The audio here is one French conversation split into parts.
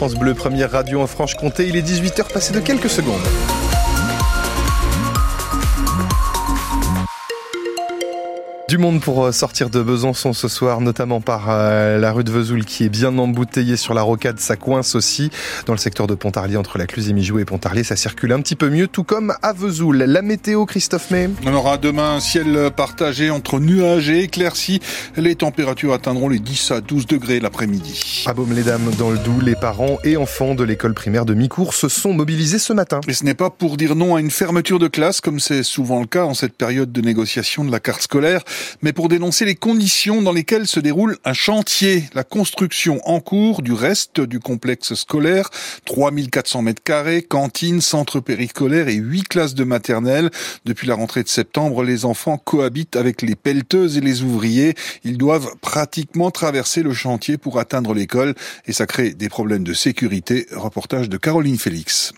France Bleu, première radio en Franche-Comté, il est 18h passé de quelques secondes. Du monde pour euh, sortir de Besançon ce soir, notamment par euh, la rue de Vesoul qui est bien embouteillée sur la rocade. Ça coince aussi dans le secteur de Pontarlier entre la Cluse et Mijou et Pontarlier. Ça circule un petit peu mieux, tout comme à Vesoul. La météo, Christophe May On aura demain un ciel partagé entre nuages et éclaircies. Les températures atteindront les 10 à 12 degrés l'après-midi. À Baume-les-Dames, dans le Doubs, les parents et enfants de l'école primaire de Micourt se sont mobilisés ce matin. Et ce n'est pas pour dire non à une fermeture de classe, comme c'est souvent le cas en cette période de négociation de la carte scolaire mais pour dénoncer les conditions dans lesquelles se déroule un chantier, la construction en cours du reste du complexe scolaire, 3400 mètres carrés, cantine, centre périscolaire et 8 classes de maternelle. Depuis la rentrée de septembre, les enfants cohabitent avec les pelleteuses et les ouvriers. Ils doivent pratiquement traverser le chantier pour atteindre l'école et ça crée des problèmes de sécurité. Reportage de Caroline Félix.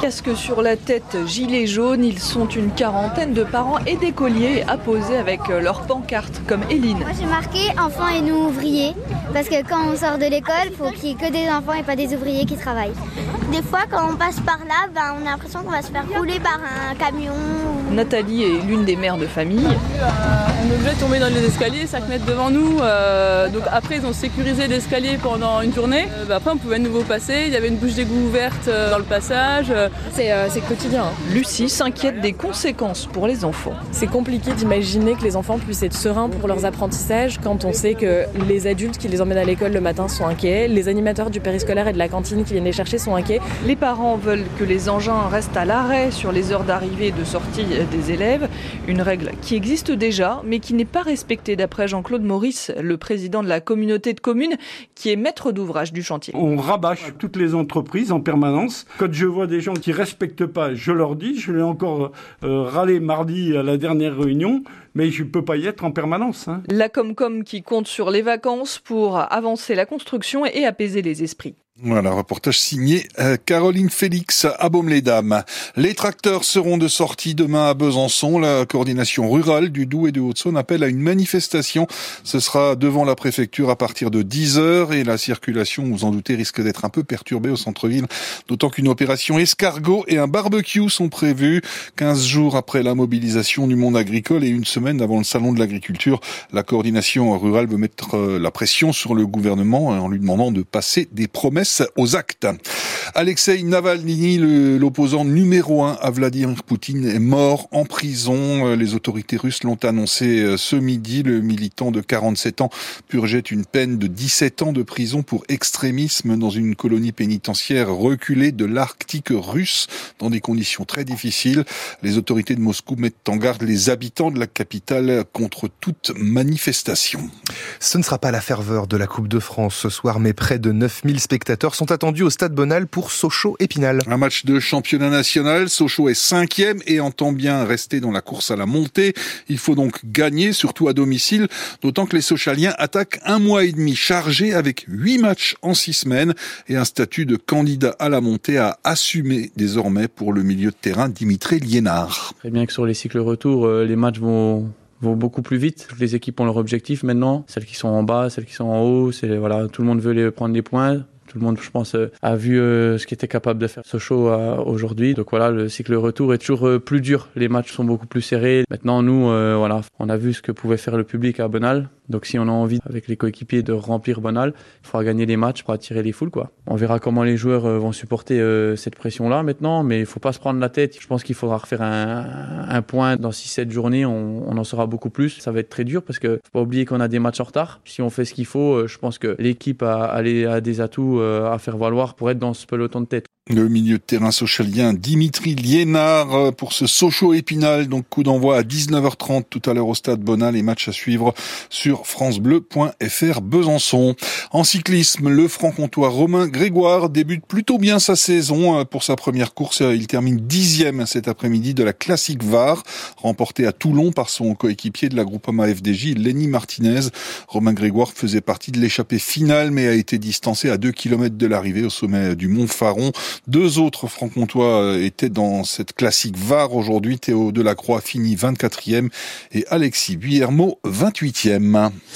Casque sur la tête, gilet jaune, ils sont une quarantaine de parents et d'écoliers à poser avec leurs pancartes, comme Eline. Moi j'ai marqué enfants et nous ouvriers, parce que quand on sort de l'école, il faut qu'il n'y ait que des enfants et pas des ouvriers qui travaillent. Des fois, quand on passe par là, ben, on a l'impression qu'on va se faire rouler par un camion. Nathalie est l'une des mères de famille. on est obligé de tomber dans les escaliers, 5 mètres devant nous. Euh, donc après, ils ont sécurisé l'escalier pendant une journée. Euh, bah, après, on pouvait de nouveau passer. Il y avait une bouche d'égout ouverte euh, dans le passage. C'est quotidien. Hein. Lucie s'inquiète des conséquences pour les enfants. C'est compliqué d'imaginer que les enfants puissent être sereins pour leurs apprentissages quand on sait que les adultes qui les emmènent à l'école le matin sont inquiets, les animateurs du périscolaire et de la cantine qui viennent les chercher sont inquiets. Les parents veulent que les engins restent à l'arrêt sur les heures d'arrivée et de sortie des élèves, une règle qui existe déjà mais qui n'est pas respectée d'après Jean-Claude Maurice, le président de la communauté de communes qui est maître d'ouvrage du chantier. On rabâche toutes les entreprises en permanence. Quand je vois des gens qui respectent pas, je leur dis, je l'ai encore euh, râlé mardi à la dernière réunion, mais je ne peux pas y être en permanence. Hein. La Comcom qui compte sur les vacances pour avancer la construction et apaiser les esprits. Voilà, reportage signé euh, Caroline Félix à Baume-les-Dames. Les tracteurs seront de sortie demain à Besançon. La coordination rurale du Doubs et de Haute-Saône appelle à une manifestation. Ce sera devant la préfecture à partir de 10 heures et la circulation, vous en doutez, risque d'être un peu perturbée au centre-ville. D'autant qu'une opération escargot et un barbecue sont prévus 15 jours après la mobilisation du monde agricole et une semaine avant le salon de l'agriculture. La coordination rurale veut mettre euh, la pression sur le gouvernement en lui demandant de passer des promesses aux actes. Alexei Navalny, l'opposant numéro un à Vladimir Poutine, est mort en prison. Les autorités russes l'ont annoncé euh, ce midi. Le militant de 47 ans purgeait une peine de 17 ans de prison pour extrémisme dans une colonie pénitentiaire reculée de l'Arctique russe dans des conditions très difficiles. Les autorités de Moscou mettent en garde les habitants de la capitale contre toute manifestation. Ce ne sera pas la ferveur de la Coupe de France ce soir, mais près de 9000 spectateurs sont attendus au Stade Bonal pour Sochaux-Épinal. Un match de championnat national. Sochaux est cinquième et entend bien rester dans la course à la montée. Il faut donc gagner, surtout à domicile, d'autant que les Sochaliens attaquent un mois et demi chargé avec huit matchs en six semaines et un statut de candidat à la montée à assumer désormais pour le milieu de terrain Dimitri Liénard. Très bien que sur les cycles retour, euh, les matchs vont vont beaucoup plus vite. Toutes les équipes ont leur objectif maintenant. Celles qui sont en bas, celles qui sont en haut, c'est voilà, tout le monde veut les prendre des points. Tout le monde, je pense, euh, a vu euh, ce qu'était capable de faire Sochaux euh, aujourd'hui. Donc voilà, le cycle retour est toujours plus dur. Les matchs sont beaucoup plus serrés. Maintenant, nous, voilà, on a vu ce que pouvait faire le public à Bonal. Donc si on a envie, avec les coéquipiers, de remplir Bonal, il faudra gagner les matchs pour attirer les foules. Quoi. On verra comment les joueurs vont supporter cette pression-là maintenant, mais il faut pas se prendre la tête. Je pense qu'il faudra refaire un, point dans 6-7 journées. On, en saura beaucoup plus. Ça va être très dur parce que faut pas oublier qu'on a des matchs en retard. Si on fait ce qu'il faut, je pense que l'équipe a, des atouts euh, à faire valoir pour être dans ce peloton de tête. Le milieu de terrain socialien Dimitri Liénard euh, pour ce Sochaux Épinal. Donc coup d'envoi à 19h30 tout à l'heure au stade Bonal. Les matchs à suivre sur francebleu.fr Besançon. En cyclisme, le franc-comtois Romain Grégoire débute plutôt bien sa saison. Euh, pour sa première course, il termine dixième cet après-midi de la classique VAR, remportée à Toulon par son coéquipier de la Groupama FDJ, Lenny Martinez. Romain Grégoire faisait partie de l'échappée finale, mais a été distancé à 2 km de l'arrivée au sommet du Mont Faron. Deux autres franc-comtois euh, étaient dans cette classique VAR aujourd'hui. Théo Delacroix finit 24e et Alexis Guillermo 28e.